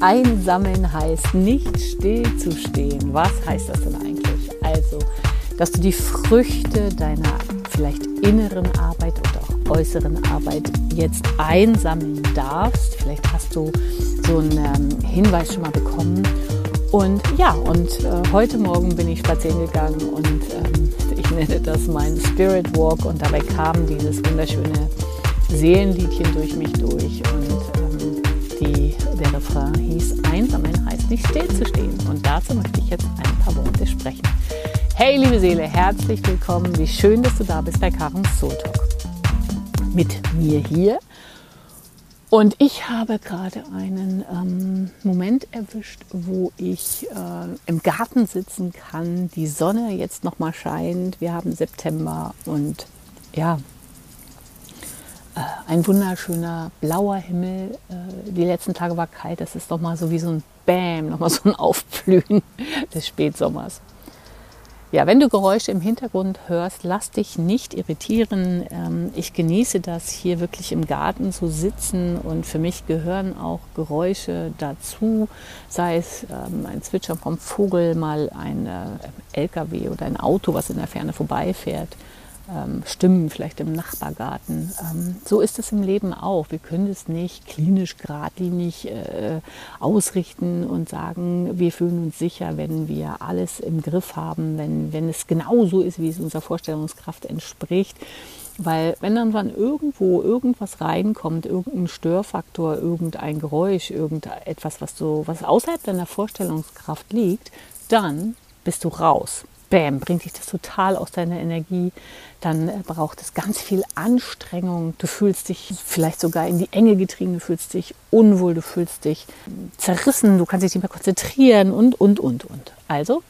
Einsammeln heißt nicht stillzustehen. Was heißt das denn eigentlich? Also, dass du die Früchte deiner vielleicht inneren Arbeit oder auch äußeren Arbeit jetzt einsammeln darfst. Vielleicht hast du so einen ähm, Hinweis schon mal bekommen. Und ja, und äh, heute Morgen bin ich spazieren gegangen und ähm, ich nenne das mein Spirit Walk und dabei kam dieses wunderschöne Seelenliedchen durch mich durch und ähm, die, der Refrain hieß Einsammeln heißt nicht stillzustehen und dazu möchte ich jetzt ein paar Worte sprechen. Hey liebe Seele, herzlich willkommen, wie schön, dass du da bist bei Karens Soul Talk. Mit mir hier und ich habe gerade einen ähm, Moment erwischt, wo ich äh, im Garten sitzen kann, die Sonne jetzt noch mal scheint. Wir haben September und ja, ein wunderschöner blauer Himmel. Äh, die letzten Tage war kalt. Das ist noch mal so wie so ein Bäm, noch mal so ein Aufblühen des Spätsommers. Ja, wenn du Geräusche im Hintergrund hörst, lass dich nicht irritieren. Ähm, ich genieße das hier wirklich im Garten zu sitzen und für mich gehören auch Geräusche dazu, sei es ähm, ein Zwitschern vom Vogel, mal ein äh, LKW oder ein Auto, was in der Ferne vorbeifährt ähm, Stimmen vielleicht im Nachbargarten. Ähm, so ist es im Leben auch. Wir können es nicht klinisch geradlinig äh, ausrichten und sagen, wir fühlen uns sicher, wenn wir alles im Griff haben, wenn, wenn es genau so ist, wie es unserer Vorstellungskraft entspricht. Weil wenn dann wann irgendwo irgendwas reinkommt, irgendein Störfaktor, irgendein Geräusch, irgendetwas, was, so, was außerhalb deiner Vorstellungskraft liegt, dann bist du raus bam, bringt dich das total aus deiner Energie. Dann äh, braucht es ganz viel Anstrengung. Du fühlst dich vielleicht sogar in die Enge getrieben, du fühlst dich unwohl, du fühlst dich zerrissen, du kannst dich nicht mehr konzentrieren und, und, und, und. Also,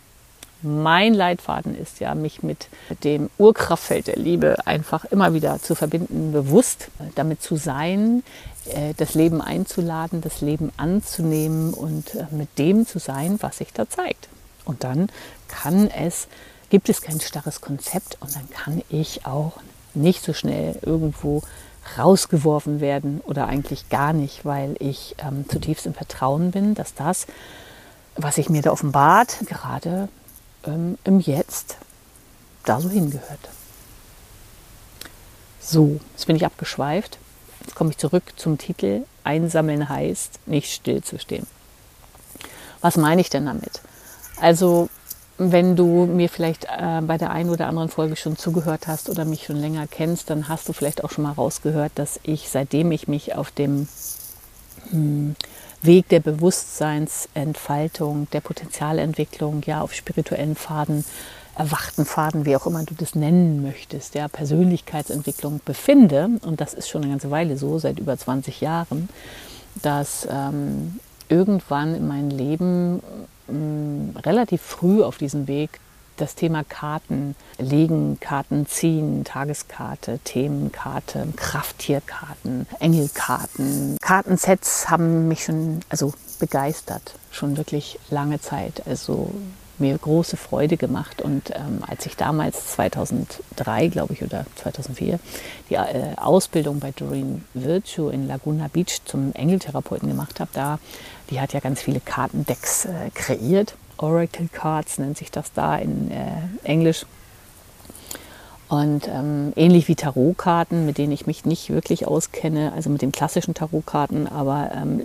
mein Leitfaden ist ja, mich mit dem Urkraftfeld der Liebe einfach immer wieder zu verbinden, bewusst äh, damit zu sein, äh, das Leben einzuladen, das Leben anzunehmen und mit dem zu sein, was sich da zeigt. Und dann kann es, gibt es kein starres Konzept und dann kann ich auch nicht so schnell irgendwo rausgeworfen werden oder eigentlich gar nicht, weil ich ähm, zutiefst im Vertrauen bin, dass das, was sich mir da offenbart, gerade ähm, im Jetzt da so hingehört. So, jetzt bin ich abgeschweift. Jetzt komme ich zurück zum Titel Einsammeln heißt, nicht stillzustehen. Was meine ich denn damit? Also wenn du mir vielleicht äh, bei der einen oder anderen Folge schon zugehört hast oder mich schon länger kennst, dann hast du vielleicht auch schon mal rausgehört, dass ich, seitdem ich mich auf dem hm, Weg der Bewusstseinsentfaltung, der Potenzialentwicklung, ja, auf spirituellen Pfaden, erwachten Pfaden, wie auch immer du das nennen möchtest, der Persönlichkeitsentwicklung befinde, und das ist schon eine ganze Weile so, seit über 20 Jahren, dass ähm, irgendwann in meinem Leben relativ früh auf diesem Weg das Thema Karten legen, Karten ziehen, Tageskarte, Themenkarte, Krafttierkarten, Engelkarten. Kartensets haben mich schon also begeistert, schon wirklich lange Zeit. Also mir große Freude gemacht. Und ähm, als ich damals 2003, glaube ich, oder 2004 die äh, Ausbildung bei Doreen Virtue in Laguna Beach zum Engeltherapeuten gemacht habe, da, die hat ja ganz viele Kartendecks äh, kreiert. Oracle Cards nennt sich das da in äh, Englisch. Und ähm, ähnlich wie Tarotkarten, mit denen ich mich nicht wirklich auskenne, also mit den klassischen Tarotkarten, aber ähm,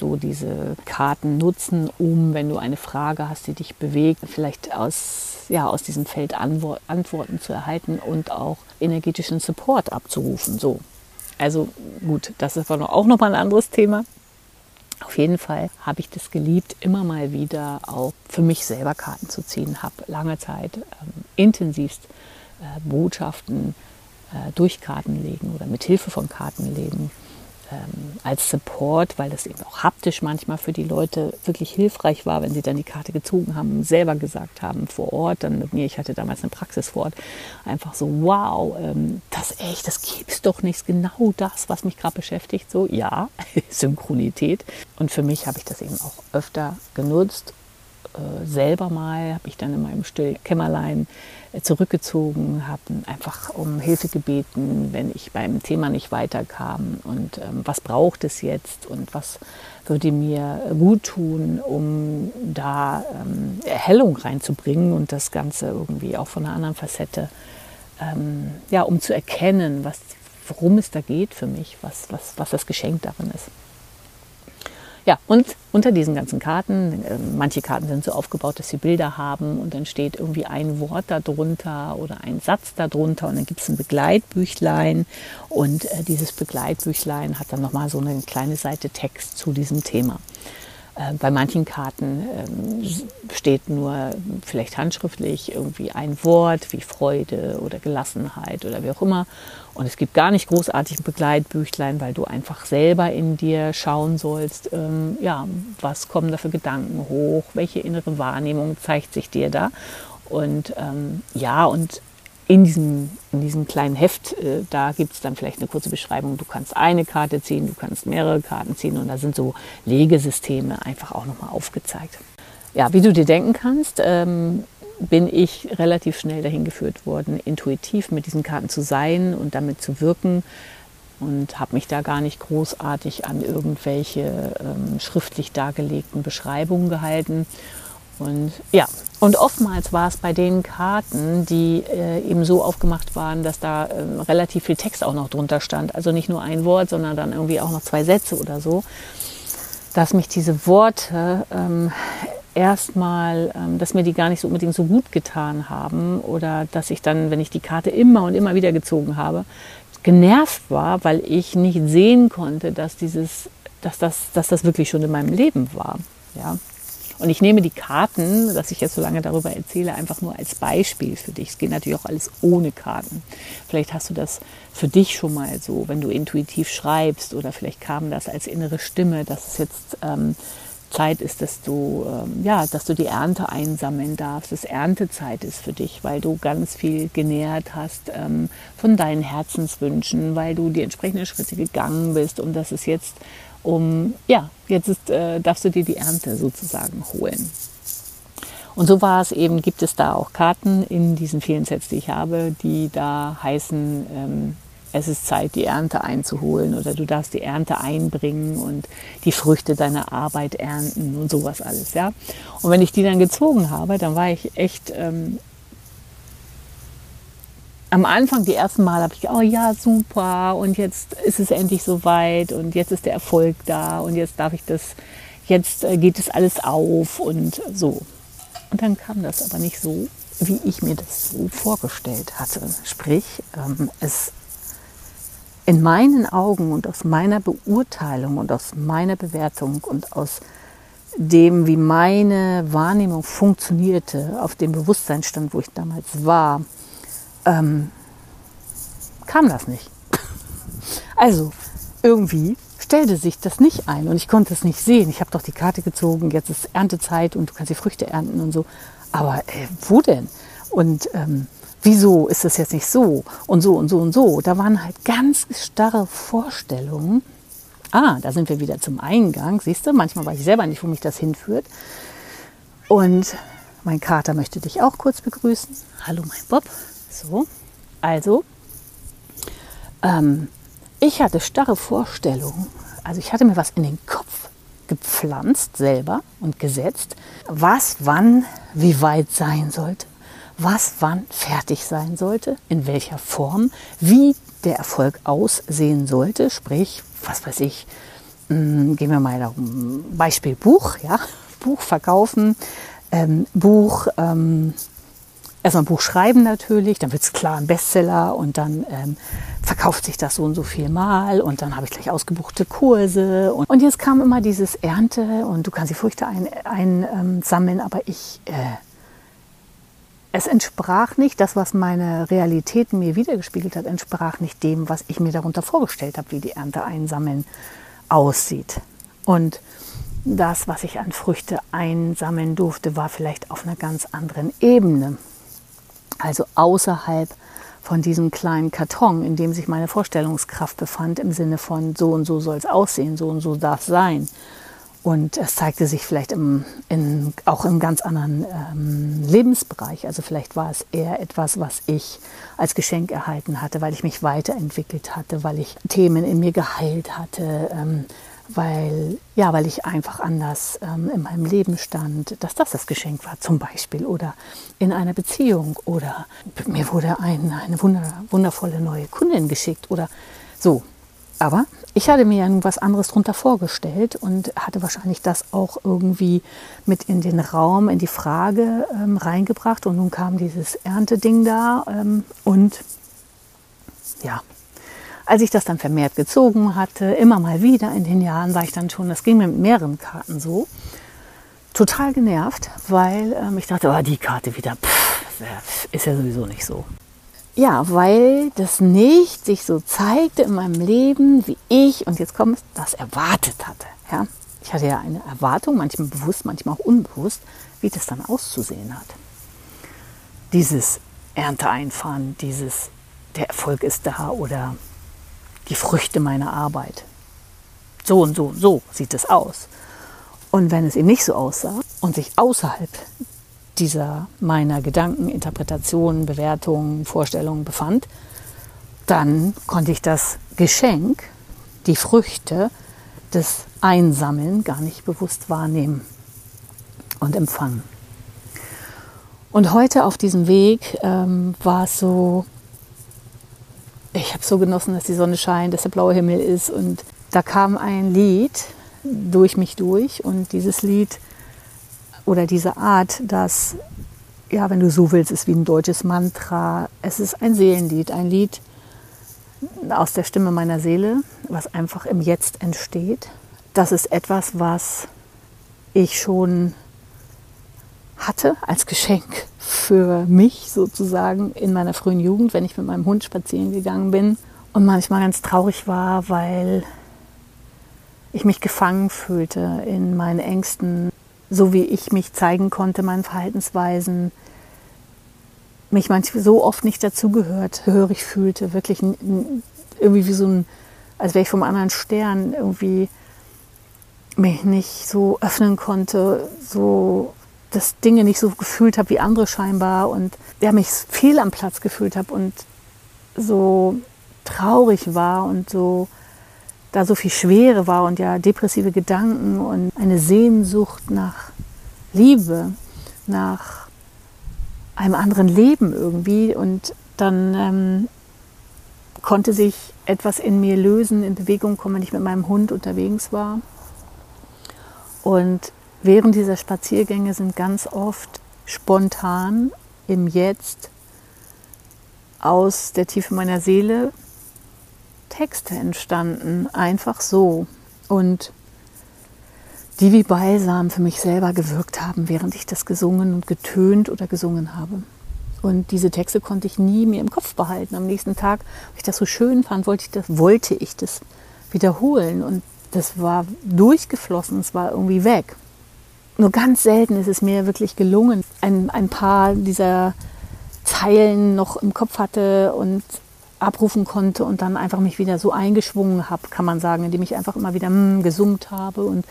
so diese Karten nutzen, um, wenn du eine Frage hast, die dich bewegt, vielleicht aus, ja, aus diesem Feld Antwort, Antworten zu erhalten und auch energetischen Support abzurufen. So. Also gut, das ist aber auch nochmal ein anderes Thema. Auf jeden Fall habe ich das geliebt, immer mal wieder auch für mich selber Karten zu ziehen. Habe lange Zeit ähm, intensivst äh, Botschaften äh, durch Karten legen oder mit Hilfe von Karten legen ähm, als Support, weil das eben auch haptisch manchmal für die Leute wirklich hilfreich war, wenn sie dann die Karte gezogen haben, selber gesagt haben vor Ort, dann mit mir, ich hatte damals eine Praxis vor Ort, einfach so, wow, ähm, das echt, das gibt's doch nicht, genau das, was mich gerade beschäftigt, so, ja, Synchronität. Und für mich habe ich das eben auch öfter genutzt äh, selber mal, habe ich dann in meinem stillen Kämmerlein äh, zurückgezogen, habe einfach um Hilfe gebeten, wenn ich beim Thema nicht weiterkam und ähm, was braucht es jetzt und was würde mir gut tun, um da ähm, Erhellung reinzubringen und das Ganze irgendwie auch von einer anderen Facette, ähm, ja, um zu erkennen, was, worum es da geht für mich, was, was, was das Geschenk darin ist. Ja, und unter diesen ganzen Karten, äh, manche Karten sind so aufgebaut, dass sie Bilder haben und dann steht irgendwie ein Wort darunter oder ein Satz darunter und dann gibt es ein Begleitbüchlein und äh, dieses Begleitbüchlein hat dann nochmal so eine kleine Seite Text zu diesem Thema. Äh, bei manchen Karten ähm, steht nur vielleicht handschriftlich irgendwie ein Wort wie Freude oder Gelassenheit oder wie auch immer. Und es gibt gar nicht großartig ein Begleitbüchlein, weil du einfach selber in dir schauen sollst, ähm, ja, was kommen da für Gedanken hoch, welche innere Wahrnehmung zeigt sich dir da. Und ähm, ja, und in diesem, in diesem kleinen Heft, äh, da gibt es dann vielleicht eine kurze Beschreibung. Du kannst eine Karte ziehen, du kannst mehrere Karten ziehen und da sind so Legesysteme einfach auch nochmal aufgezeigt. Ja, wie du dir denken kannst, ähm, bin ich relativ schnell dahin geführt worden, intuitiv mit diesen Karten zu sein und damit zu wirken und habe mich da gar nicht großartig an irgendwelche ähm, schriftlich dargelegten Beschreibungen gehalten und ja, und oftmals war es bei den Karten, die äh, eben so aufgemacht waren, dass da äh, relativ viel Text auch noch drunter stand. Also nicht nur ein Wort, sondern dann irgendwie auch noch zwei Sätze oder so. Dass mich diese Worte ähm, erstmal, ähm, dass mir die gar nicht so unbedingt so gut getan haben oder dass ich dann, wenn ich die Karte immer und immer wieder gezogen habe, genervt war, weil ich nicht sehen konnte, dass dieses, dass das, dass das wirklich schon in meinem Leben war. Ja, und ich nehme die Karten, dass ich jetzt so lange darüber erzähle, einfach nur als Beispiel für dich. Es geht natürlich auch alles ohne Karten. Vielleicht hast du das für dich schon mal so, wenn du intuitiv schreibst oder vielleicht kam das als innere Stimme, dass es jetzt ähm, Zeit ist, dass du, ähm, ja, dass du die Ernte einsammeln darfst, dass Erntezeit ist für dich, weil du ganz viel genährt hast ähm, von deinen Herzenswünschen, weil du die entsprechenden Schritte gegangen bist und dass es jetzt um, ja, jetzt ist, äh, darfst du dir die Ernte sozusagen holen. Und so war es eben, gibt es da auch Karten in diesen vielen Sets, die ich habe, die da heißen, ähm, es ist Zeit, die Ernte einzuholen oder du darfst die Ernte einbringen und die Früchte deiner Arbeit ernten und sowas alles, ja. Und wenn ich die dann gezogen habe, dann war ich echt ähm, am Anfang, die ersten Mal, habe ich, oh ja, super, und jetzt ist es endlich soweit und jetzt ist der Erfolg da und jetzt darf ich das, jetzt äh, geht es alles auf und so. Und dann kam das aber nicht so, wie ich mir das so vorgestellt hatte. Sprich, ähm, es in meinen Augen und aus meiner Beurteilung und aus meiner Bewertung und aus dem, wie meine Wahrnehmung funktionierte, auf dem Bewusstseinsstand, wo ich damals war, ähm, kam das nicht. Also irgendwie stellte sich das nicht ein und ich konnte es nicht sehen. Ich habe doch die Karte gezogen, jetzt ist Erntezeit und du kannst die Früchte ernten und so. Aber äh, wo denn? Und ähm, wieso ist das jetzt nicht so und so und so und so? Da waren halt ganz starre Vorstellungen. Ah, da sind wir wieder zum Eingang. Siehst du, manchmal weiß ich selber nicht, wo mich das hinführt. Und mein Kater möchte dich auch kurz begrüßen. Hallo, mein Bob. So, also, ähm, ich hatte starre Vorstellungen. Also ich hatte mir was in den Kopf gepflanzt selber und gesetzt, was wann wie weit sein sollte, was wann fertig sein sollte, in welcher Form, wie der Erfolg aussehen sollte, sprich, was weiß ich, mh, hm, gehen wir mal darum, Beispiel Buch, ja, Buch verkaufen, ähm, Buch ähm, erstmal ein Buch schreiben natürlich, dann wird es klar ein Bestseller und dann ähm, verkauft sich das so und so viel Mal und dann habe ich gleich ausgebuchte Kurse. Und, und, jetzt kam immer dieses Ernte und du kannst die Früchte einsammeln, ein, ähm, aber ich, äh, es entsprach nicht, das, was meine Realität mir wiedergespiegelt hat, entsprach nicht dem, was ich mir darunter vorgestellt habe, wie die Ernte einsammeln aussieht. Und das, was ich an Früchte einsammeln durfte, war vielleicht auf einer ganz anderen Ebene also außerhalb von diesem kleinen Karton, in dem sich meine Vorstellungskraft befand, im Sinne von so und so soll es aussehen, so und so darf es sein. Und es zeigte sich vielleicht im, in, auch im ganz anderen ähm, Lebensbereich. Also vielleicht war es eher etwas, was ich als Geschenk erhalten hatte, weil ich mich weiterentwickelt hatte, weil ich Themen in mir geheilt hatte, ähm, weil, ja, weil ich einfach anders ähm, in meinem Leben stand, dass das das Geschenk war zum Beispiel oder in einer Beziehung oder mir wurde ein, eine wundervolle neue Kundin geschickt oder so. Aber ich hatte mir ja nun was anderes drunter vorgestellt und hatte wahrscheinlich das auch irgendwie mit in den Raum, in die Frage ähm, reingebracht. Und nun kam dieses Ernteding da ähm, und ja, als ich das dann vermehrt gezogen hatte, immer mal wieder in den Jahren, war ich dann schon, das ging mir mit mehreren Karten so, total genervt, weil ähm, ich dachte, oh, die Karte wieder, pff, ist ja sowieso nicht so. Ja, weil das nicht sich so zeigte in meinem Leben, wie ich, und jetzt kommt es, das erwartet hatte. Ja? Ich hatte ja eine Erwartung, manchmal bewusst, manchmal auch unbewusst, wie das dann auszusehen hat. Dieses Ernte einfahren, dieses, der Erfolg ist da oder die Früchte meiner Arbeit. So und so, so sieht es aus. Und wenn es eben nicht so aussah und sich außerhalb dieser meiner Gedanken, Interpretationen, Bewertungen, Vorstellungen befand, dann konnte ich das Geschenk, die Früchte des Einsammeln gar nicht bewusst wahrnehmen und empfangen. Und heute auf diesem Weg ähm, war es so, ich habe so genossen, dass die Sonne scheint, dass der blaue Himmel ist und da kam ein Lied durch mich durch und dieses Lied oder diese Art, dass, ja, wenn du so willst, ist wie ein deutsches Mantra. Es ist ein Seelenlied, ein Lied aus der Stimme meiner Seele, was einfach im Jetzt entsteht. Das ist etwas, was ich schon hatte als Geschenk für mich sozusagen in meiner frühen Jugend, wenn ich mit meinem Hund spazieren gegangen bin und manchmal ganz traurig war, weil ich mich gefangen fühlte in meinen Ängsten, so wie ich mich zeigen konnte, meinen Verhaltensweisen, mich manchmal so oft nicht dazugehört, hörig fühlte, wirklich irgendwie wie so ein, als wäre ich vom anderen Stern, irgendwie mich nicht so öffnen konnte, so dass Dinge nicht so gefühlt habe wie andere scheinbar und ja, mich fehl am Platz gefühlt habe und so traurig war und so da so viel Schwere war und ja depressive Gedanken und eine Sehnsucht nach Liebe, nach einem anderen Leben irgendwie. Und dann ähm, konnte sich etwas in mir lösen, in Bewegung kommen, wenn ich mit meinem Hund unterwegs war. Und während dieser Spaziergänge sind ganz oft spontan im Jetzt aus der Tiefe meiner Seele Texte entstanden, einfach so. Und die wie Balsam für mich selber gewirkt haben, während ich das gesungen und getönt oder gesungen habe. Und diese Texte konnte ich nie mir im Kopf behalten. Am nächsten Tag, weil ich das so schön fand, wollte ich das, wollte ich das wiederholen. Und das war durchgeflossen, es war irgendwie weg. Nur ganz selten ist es mir wirklich gelungen, ein, ein paar dieser Zeilen noch im Kopf hatte und abrufen konnte und dann einfach mich wieder so eingeschwungen habe, kann man sagen, indem ich einfach immer wieder mm, gesummt habe und,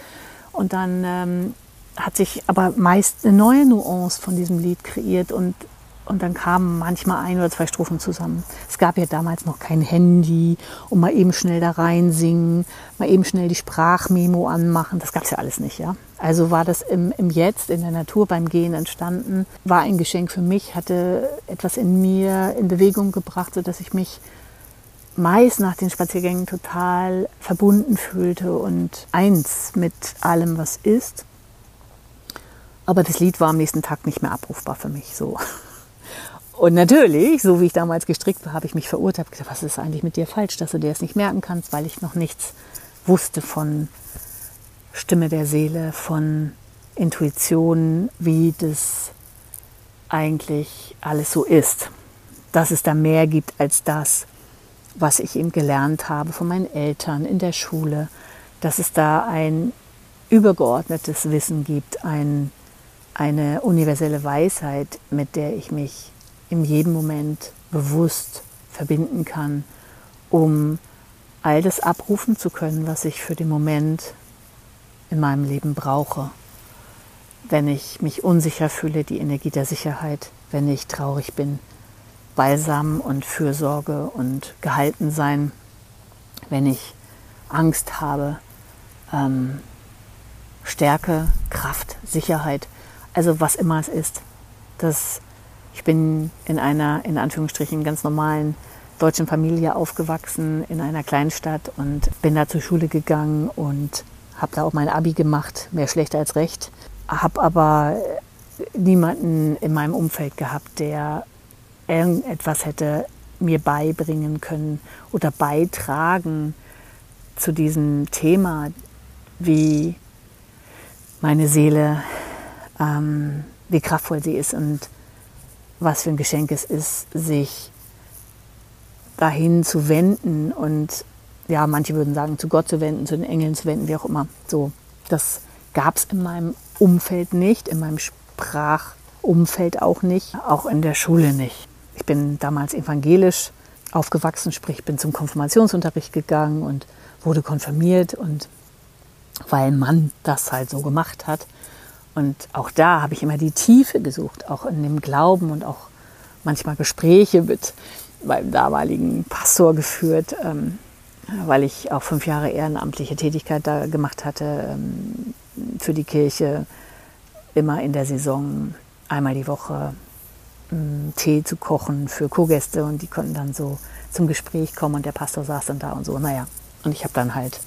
und dann ähm, hat sich aber meist eine neue Nuance von diesem Lied kreiert und und dann kamen manchmal ein oder zwei Strophen zusammen. Es gab ja damals noch kein Handy und mal eben schnell da reinsingen, mal eben schnell die Sprachmemo anmachen. Das gab es ja alles nicht, ja. Also war das im, im Jetzt, in der Natur beim Gehen entstanden, war ein Geschenk für mich, hatte etwas in mir in Bewegung gebracht, sodass ich mich meist nach den Spaziergängen total verbunden fühlte und eins mit allem, was ist. Aber das Lied war am nächsten Tag nicht mehr abrufbar für mich, so. Und natürlich, so wie ich damals gestrickt war, habe ich mich verurteilt, gesagt, was ist eigentlich mit dir falsch, dass du dir das nicht merken kannst, weil ich noch nichts wusste von Stimme der Seele, von Intuition, wie das eigentlich alles so ist. Dass es da mehr gibt als das, was ich eben gelernt habe von meinen Eltern in der Schule. Dass es da ein übergeordnetes Wissen gibt, ein, eine universelle Weisheit, mit der ich mich in jedem Moment bewusst verbinden kann, um all das abrufen zu können, was ich für den Moment in meinem Leben brauche. Wenn ich mich unsicher fühle, die Energie der Sicherheit, wenn ich traurig bin, Balsam und Fürsorge und gehalten sein, wenn ich Angst habe, ähm, Stärke, Kraft, Sicherheit, also was immer es ist. Das, ich bin in einer, in Anführungsstrichen, ganz normalen deutschen Familie aufgewachsen, in einer Kleinstadt und bin da zur Schule gegangen und habe da auch mein Abi gemacht, mehr schlecht als recht. Habe aber niemanden in meinem Umfeld gehabt, der irgendetwas hätte mir beibringen können oder beitragen zu diesem Thema, wie meine Seele, ähm, wie kraftvoll sie ist und was für ein Geschenk es ist, sich dahin zu wenden und ja, manche würden sagen, zu Gott zu wenden, zu den Engeln zu wenden, wie auch immer. So, das gab es in meinem Umfeld nicht, in meinem Sprachumfeld auch nicht, auch in der Schule nicht. Ich bin damals evangelisch aufgewachsen, sprich bin zum Konfirmationsunterricht gegangen und wurde konfirmiert und weil man das halt so gemacht hat. Und auch da habe ich immer die Tiefe gesucht, auch in dem Glauben und auch manchmal Gespräche mit meinem damaligen Pastor geführt, ähm, weil ich auch fünf Jahre ehrenamtliche Tätigkeit da gemacht hatte ähm, für die Kirche, immer in der Saison einmal die Woche ähm, Tee zu kochen für Kurgäste und die konnten dann so zum Gespräch kommen und der Pastor saß dann da und so. Naja, und ich habe dann halt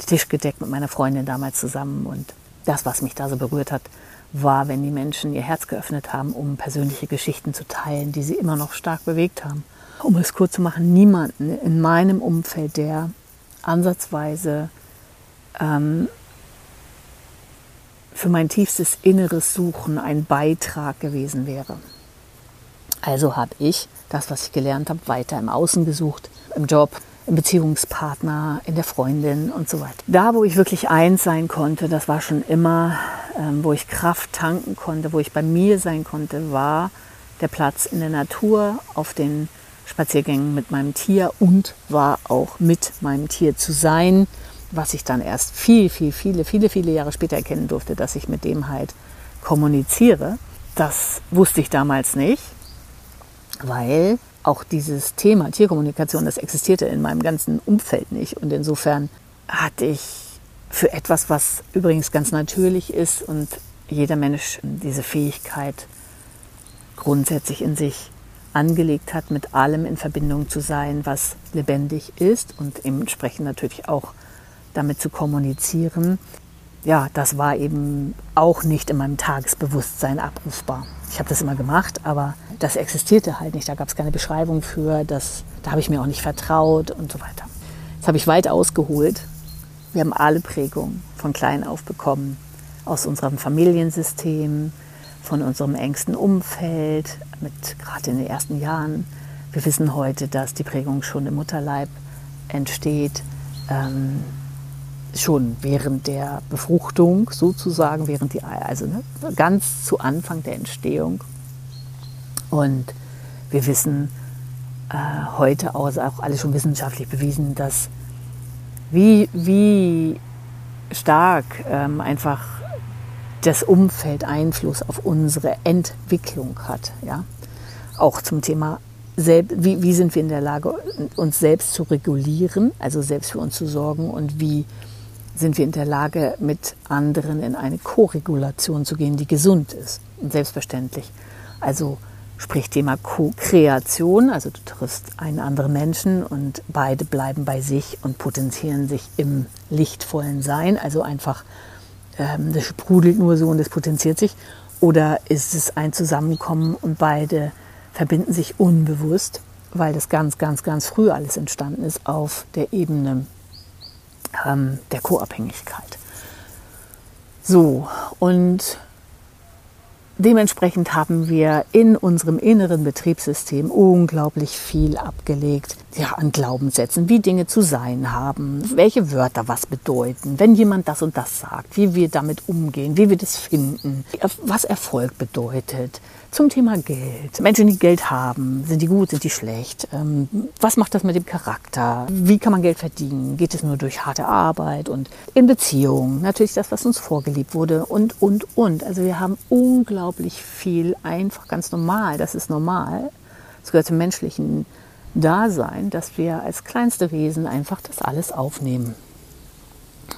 den Tisch gedeckt mit meiner Freundin damals zusammen und das, was mich da so berührt hat, war, wenn die Menschen ihr Herz geöffnet haben, um persönliche Geschichten zu teilen, die sie immer noch stark bewegt haben. Um es kurz zu machen, niemanden in meinem Umfeld, der ansatzweise ähm, für mein tiefstes inneres Suchen ein Beitrag gewesen wäre. Also habe ich das, was ich gelernt habe, weiter im Außen gesucht, im Job, im Beziehungspartner, in der Freundin und so weiter. Da, wo ich wirklich eins sein konnte, das war schon immer, ähm, wo ich Kraft tanken konnte, wo ich bei mir sein konnte, war der Platz in der Natur, auf den Spaziergängen mit meinem Tier und war auch mit meinem Tier zu sein, was ich dann erst viel, viel, viele, viele, viele Jahre später erkennen durfte, dass ich mit dem halt kommuniziere. Das wusste ich damals nicht, weil auch dieses Thema Tierkommunikation, das existierte in meinem ganzen Umfeld nicht. Und insofern hatte ich für etwas, was übrigens ganz natürlich ist und jeder Mensch diese Fähigkeit grundsätzlich in sich angelegt hat, mit allem in Verbindung zu sein, was lebendig ist und entsprechend natürlich auch damit zu kommunizieren. Ja, das war eben auch nicht in meinem Tagesbewusstsein abrufbar. Ich habe das immer gemacht, aber das existierte halt nicht. Da gab es keine Beschreibung für, das, da habe ich mir auch nicht vertraut und so weiter. Das habe ich weit ausgeholt. Wir haben alle Prägungen von klein auf bekommen, aus unserem Familiensystem, von unserem engsten Umfeld, mit gerade in den ersten Jahren. Wir wissen heute, dass die Prägung schon im Mutterleib entsteht, ähm, schon während der Befruchtung sozusagen, während die also ne, ganz zu Anfang der Entstehung. Und wir wissen äh, heute auch, auch alles schon wissenschaftlich bewiesen, dass wie, wie stark ähm, einfach das Umfeld Einfluss auf unsere Entwicklung hat. Ja? Auch zum Thema, wie, wie sind wir in der Lage, uns selbst zu regulieren, also selbst für uns zu sorgen und wie sind wir in der Lage, mit anderen in eine Co-Regulation zu gehen, die gesund ist und selbstverständlich. Also sprich Thema Co-Kreation, also du triffst einen anderen Menschen und beide bleiben bei sich und potenzieren sich im lichtvollen Sein, also einfach ähm, das sprudelt nur so und das potenziert sich. Oder ist es ein Zusammenkommen und beide verbinden sich unbewusst, weil das ganz, ganz, ganz früh alles entstanden ist auf der Ebene ähm, der Co-Abhängigkeit. So, und dementsprechend haben wir in unserem inneren Betriebssystem unglaublich viel abgelegt ja, an Glaubenssätzen, wie Dinge zu sein haben, welche Wörter was bedeuten, wenn jemand das und das sagt, wie wir damit umgehen, wie wir das finden, was Erfolg bedeutet. Zum Thema Geld. Menschen, die Geld haben, sind die gut, sind die schlecht? Ähm, was macht das mit dem Charakter? Wie kann man Geld verdienen? Geht es nur durch harte Arbeit und in Beziehungen? Natürlich das, was uns vorgelebt wurde und, und, und. Also wir haben unglaublich viel einfach ganz normal. Das ist normal. Das gehört zum menschlichen Dasein, dass wir als kleinste Wesen einfach das alles aufnehmen.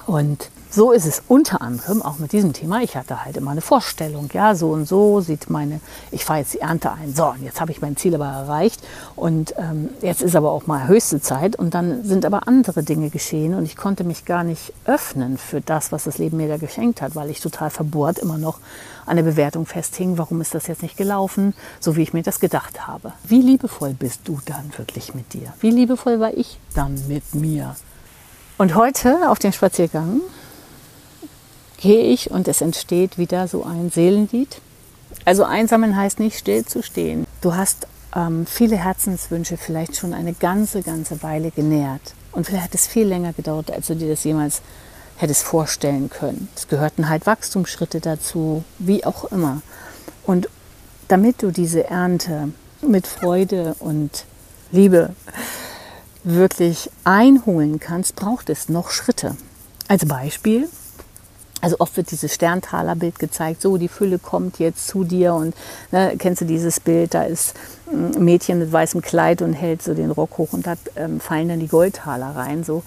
Und so ist es unter anderem auch mit diesem Thema. Ich hatte halt immer eine Vorstellung, ja, so und so sieht meine, ich fahre jetzt die Ernte ein. So, und jetzt habe ich mein Ziel aber erreicht und ähm, jetzt ist aber auch mal höchste Zeit und dann sind aber andere Dinge geschehen und ich konnte mich gar nicht öffnen für das, was das Leben mir da geschenkt hat, weil ich total verbohrt immer noch an der Bewertung festhing, warum ist das jetzt nicht gelaufen, so wie ich mir das gedacht habe. Wie liebevoll bist du dann wirklich mit dir? Wie liebevoll war ich dann mit mir? Und heute auf dem Spaziergang gehe ich und es entsteht wieder so ein Seelenlied. Also einsamen heißt nicht still zu stehen. Du hast ähm, viele Herzenswünsche vielleicht schon eine ganze, ganze Weile genährt. Und vielleicht hat es viel länger gedauert, als du dir das jemals hättest vorstellen können. Es gehörten halt Wachstumsschritte dazu, wie auch immer. Und damit du diese Ernte mit Freude und Liebe wirklich einholen kannst, braucht es noch Schritte. Als Beispiel, also oft wird dieses Sterntalerbild gezeigt, so die Fülle kommt jetzt zu dir und ne, kennst du dieses Bild, da ist ein Mädchen mit weißem Kleid und hält so den Rock hoch und da ähm, fallen dann die Goldtaler rein. So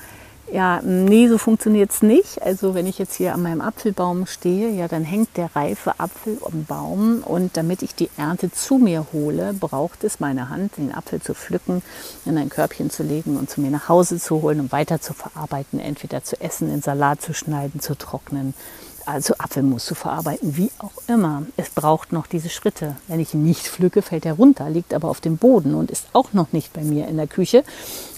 ja, nee, so funktioniert es nicht. Also wenn ich jetzt hier an meinem Apfelbaum stehe, ja, dann hängt der reife Apfel am Baum und damit ich die Ernte zu mir hole, braucht es meine Hand, den Apfel zu pflücken, in ein Körbchen zu legen und zu mir nach Hause zu holen und weiter zu verarbeiten, entweder zu essen, in Salat zu schneiden, zu trocknen, also Apfelmus zu verarbeiten, wie auch immer. Es braucht noch diese Schritte. Wenn ich ihn nicht pflücke, fällt er runter, liegt aber auf dem Boden und ist auch noch nicht bei mir in der Küche.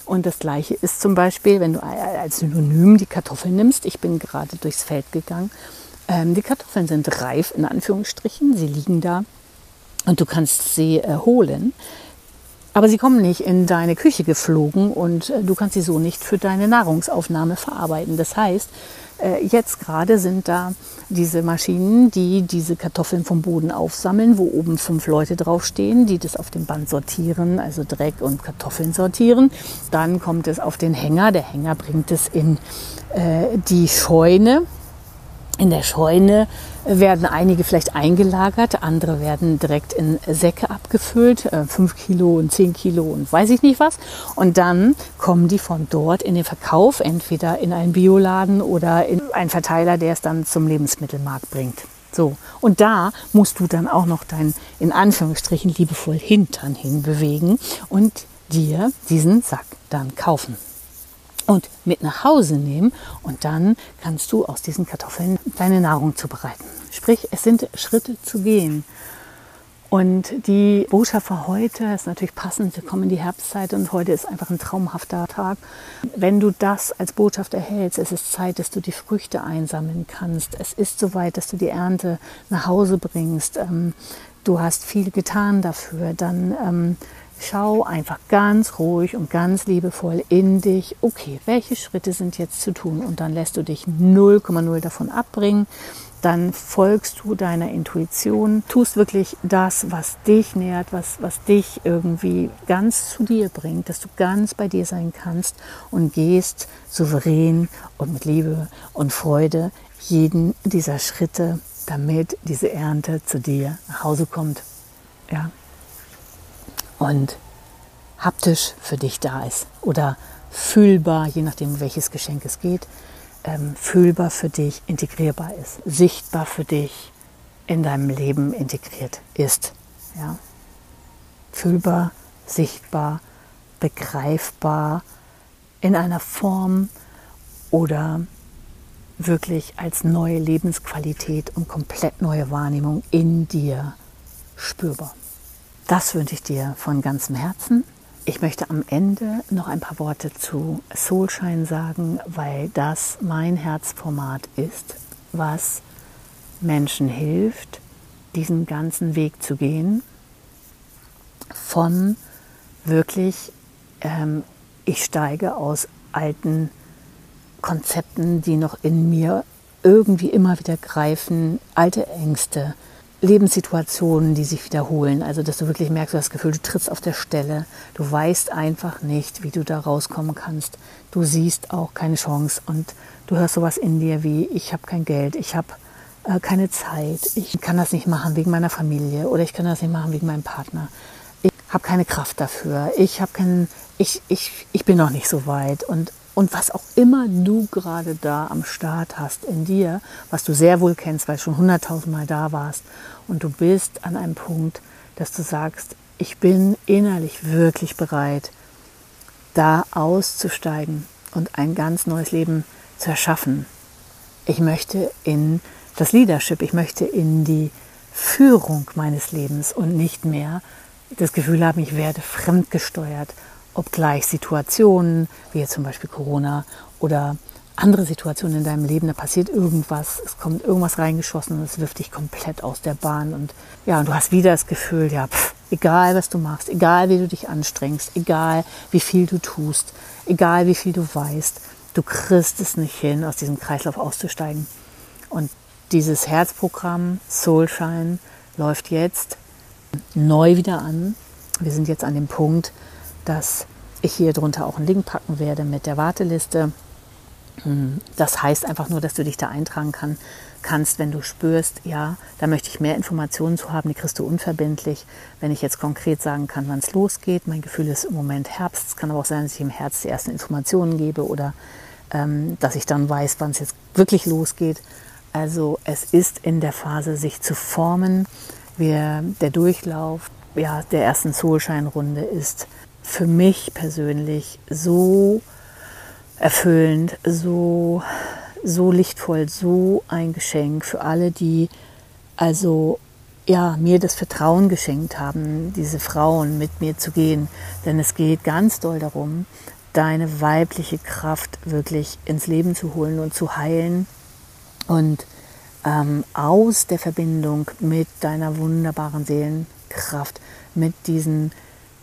Und das gleiche ist zum Beispiel, wenn du als Synonym die Kartoffeln nimmst. Ich bin gerade durchs Feld gegangen. Ähm, die Kartoffeln sind reif, in Anführungsstrichen. Sie liegen da und du kannst sie äh, holen. Aber sie kommen nicht in deine Küche geflogen und äh, du kannst sie so nicht für deine Nahrungsaufnahme verarbeiten. Das heißt, jetzt gerade sind da diese Maschinen, die diese Kartoffeln vom Boden aufsammeln, wo oben fünf Leute draufstehen, die das auf dem Band sortieren, also Dreck und Kartoffeln sortieren. Dann kommt es auf den Hänger. Der Hänger bringt es in äh, die Scheune in der Scheune werden einige vielleicht eingelagert, andere werden direkt in Säcke abgefüllt, äh, fünf Kilo und zehn Kilo und weiß ich nicht was. Und dann kommen die von dort in den Verkauf, entweder in einen Bioladen oder in einen Verteiler, der es dann zum Lebensmittelmarkt bringt. So. Und da musst du dann auch noch dein, in Anführungsstrichen, liebevoll Hintern hinbewegen und dir diesen Sack dann kaufen und mit nach Hause nehmen und dann kannst du aus diesen Kartoffeln deine Nahrung zubereiten. Sprich, es sind Schritte zu gehen. Und die Botschaft für heute ist natürlich passend, wir kommen in die Herbstzeit und heute ist einfach ein traumhafter Tag. Wenn du das als Botschaft erhältst, es ist Zeit, dass du die Früchte einsammeln kannst. Es ist soweit, dass du die Ernte nach Hause bringst. Ähm, du hast viel getan dafür. Dann ähm, Schau einfach ganz ruhig und ganz liebevoll in dich. Okay, welche Schritte sind jetzt zu tun? Und dann lässt du dich 0,0 davon abbringen. Dann folgst du deiner Intuition, tust wirklich das, was dich nährt, was, was dich irgendwie ganz zu dir bringt, dass du ganz bei dir sein kannst und gehst souverän und mit Liebe und Freude jeden dieser Schritte, damit diese Ernte zu dir nach Hause kommt. Ja, und haptisch für dich da ist oder fühlbar, je nachdem, welches Geschenk es geht, ähm, fühlbar für dich integrierbar ist, sichtbar für dich in deinem Leben integriert ist. Ja? Fühlbar, sichtbar, begreifbar in einer Form oder wirklich als neue Lebensqualität und komplett neue Wahrnehmung in dir spürbar. Das wünsche ich dir von ganzem Herzen. Ich möchte am Ende noch ein paar Worte zu Soulshine sagen, weil das mein Herzformat ist, was Menschen hilft, diesen ganzen Weg zu gehen von wirklich, ähm, ich steige aus alten Konzepten, die noch in mir irgendwie immer wieder greifen, alte Ängste, Lebenssituationen, die sich wiederholen. Also, dass du wirklich merkst, du hast das Gefühl, du trittst auf der Stelle. Du weißt einfach nicht, wie du da rauskommen kannst. Du siehst auch keine Chance und du hörst sowas in dir wie, ich habe kein Geld, ich habe äh, keine Zeit, ich kann das nicht machen wegen meiner Familie oder ich kann das nicht machen wegen meinem Partner. Ich habe keine Kraft dafür. Ich habe keinen, ich, ich, ich bin noch nicht so weit und und was auch immer du gerade da am Start hast in dir, was du sehr wohl kennst, weil du schon hunderttausendmal da warst und du bist an einem Punkt, dass du sagst, ich bin innerlich wirklich bereit, da auszusteigen und ein ganz neues Leben zu erschaffen. Ich möchte in das Leadership, ich möchte in die Führung meines Lebens und nicht mehr das Gefühl haben, ich werde fremdgesteuert, obgleich Situationen, wie jetzt zum Beispiel Corona oder andere Situationen in deinem Leben, da passiert irgendwas, es kommt irgendwas reingeschossen und es wirft dich komplett aus der Bahn und ja, und du hast wieder das Gefühl, ja, pff, egal was du machst, egal wie du dich anstrengst, egal wie viel du tust, egal wie viel du weißt, du kriegst es nicht hin, aus diesem Kreislauf auszusteigen. Und dieses Herzprogramm Soulshine läuft jetzt neu wieder an. Wir sind jetzt an dem Punkt, dass ich hier drunter auch einen Link packen werde mit der Warteliste hm, das heißt einfach nur, dass du dich da eintragen kann, kannst, wenn du spürst, ja, da möchte ich mehr Informationen zu haben, die kriegst du unverbindlich. Wenn ich jetzt konkret sagen kann, wann es losgeht, mein Gefühl ist im Moment Herbst, es kann aber auch sein, dass ich im Herbst die ersten Informationen gebe oder ähm, dass ich dann weiß, wann es jetzt wirklich losgeht. Also es ist in der Phase, sich zu formen. Wir, der Durchlauf ja, der ersten Soulshine-Runde ist für mich persönlich so erfüllend, so, so lichtvoll, so ein Geschenk für alle, die also ja, mir das Vertrauen geschenkt haben, diese Frauen mit mir zu gehen. Denn es geht ganz doll darum, deine weibliche Kraft wirklich ins Leben zu holen und zu heilen und ähm, aus der Verbindung mit deiner wunderbaren Seelenkraft, mit diesen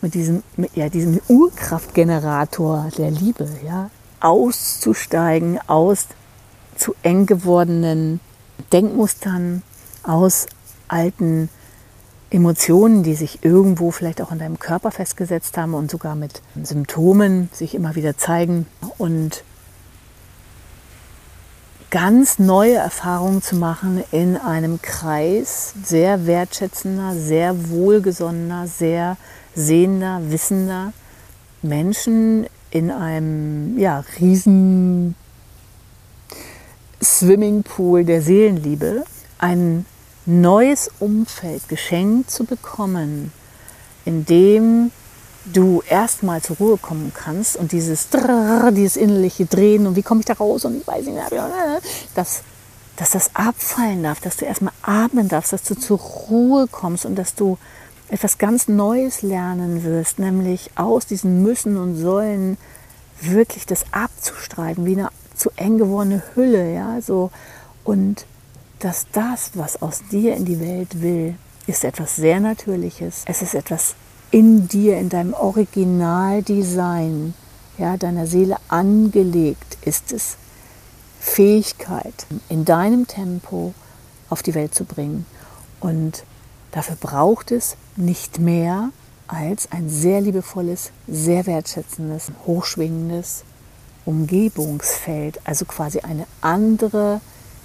mit diesem, mit, ja, diesem Urkraftgenerator der Liebe, ja, auszusteigen aus zu eng gewordenen Denkmustern, aus alten Emotionen, die sich irgendwo vielleicht auch in deinem Körper festgesetzt haben und sogar mit Symptomen sich immer wieder zeigen und ganz neue Erfahrungen zu machen in einem Kreis sehr wertschätzender, sehr wohlgesonnener, sehr sehender, wissender Menschen, in einem ja, riesen Swimmingpool der Seelenliebe ein neues Umfeld geschenkt zu bekommen, in dem du erstmal zur Ruhe kommen kannst und dieses Drrr, dieses innerliche Drehen und wie komme ich da raus und ich weiß nicht mehr, dass, dass das abfallen darf, dass du erstmal atmen darfst, dass du zur Ruhe kommst und dass du etwas ganz Neues lernen wirst, nämlich aus diesen Müssen und Sollen wirklich das abzustreifen, wie eine zu eng gewordene Hülle, ja, so und dass das, was aus dir in die Welt will, ist etwas sehr Natürliches. Es ist etwas in dir, in deinem Originaldesign, ja, deiner Seele angelegt ist es. Fähigkeit in deinem Tempo auf die Welt zu bringen. Und Dafür braucht es nicht mehr als ein sehr liebevolles, sehr wertschätzendes, hochschwingendes Umgebungsfeld, also quasi eine andere,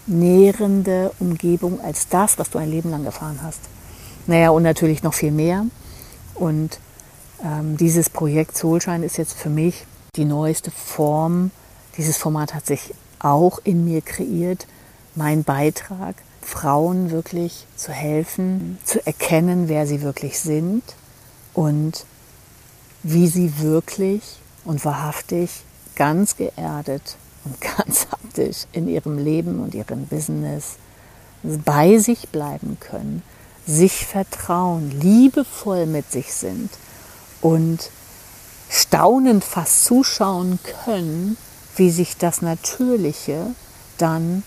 nährende Umgebung als das, was du ein Leben lang erfahren hast. Naja, und natürlich noch viel mehr. Und ähm, dieses Projekt Soulshine ist jetzt für mich die neueste Form. Dieses Format hat sich auch in mir kreiert. Mein Beitrag Frauen wirklich zu helfen, zu erkennen, wer sie wirklich sind und wie sie wirklich und wahrhaftig ganz geerdet und ganz haptisch in ihrem Leben und ihrem Business bei sich bleiben können, sich vertrauen, liebevoll mit sich sind und staunend fast zuschauen können, wie sich das Natürliche dann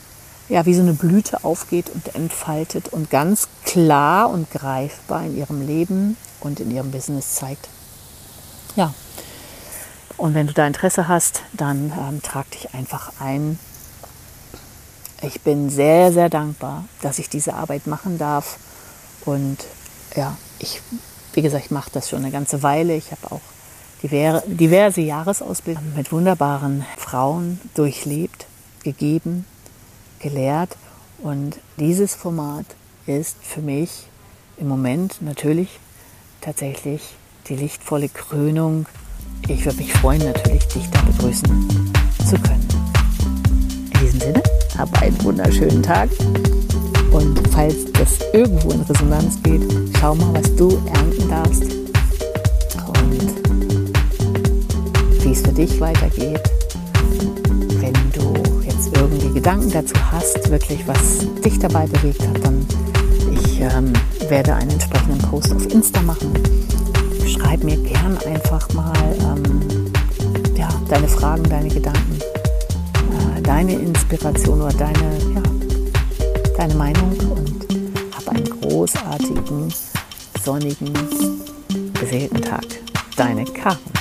ja, wie so eine Blüte aufgeht und entfaltet und ganz klar und greifbar in ihrem Leben und in ihrem Business zeigt. Ja, und wenn du da Interesse hast, dann ähm, trag dich einfach ein. Ich bin sehr, sehr dankbar, dass ich diese Arbeit machen darf. Und ja, ich, wie gesagt, ich mache das schon eine ganze Weile. Ich habe auch diverse Jahresausbildungen mit wunderbaren Frauen durchlebt, gegeben gelehrt. Und dieses Format ist für mich im Moment natürlich tatsächlich die lichtvolle Krönung. Ich würde mich freuen, natürlich dich da begrüßen zu können. In diesem Sinne, hab einen wunderschönen Tag. Und falls das irgendwo in Resonanz geht, schau mal, was du ernten darfst und wie es für dich weitergeht irgendwie Gedanken dazu hast, wirklich was dich dabei bewegt hat, dann ich ähm, werde einen entsprechenden Post auf Insta machen. Schreib mir gern einfach mal ähm, ja, deine Fragen, deine Gedanken, äh, deine Inspiration oder deine, ja, deine Meinung und hab einen großartigen, sonnigen, beseelten Tag. Deine Karin.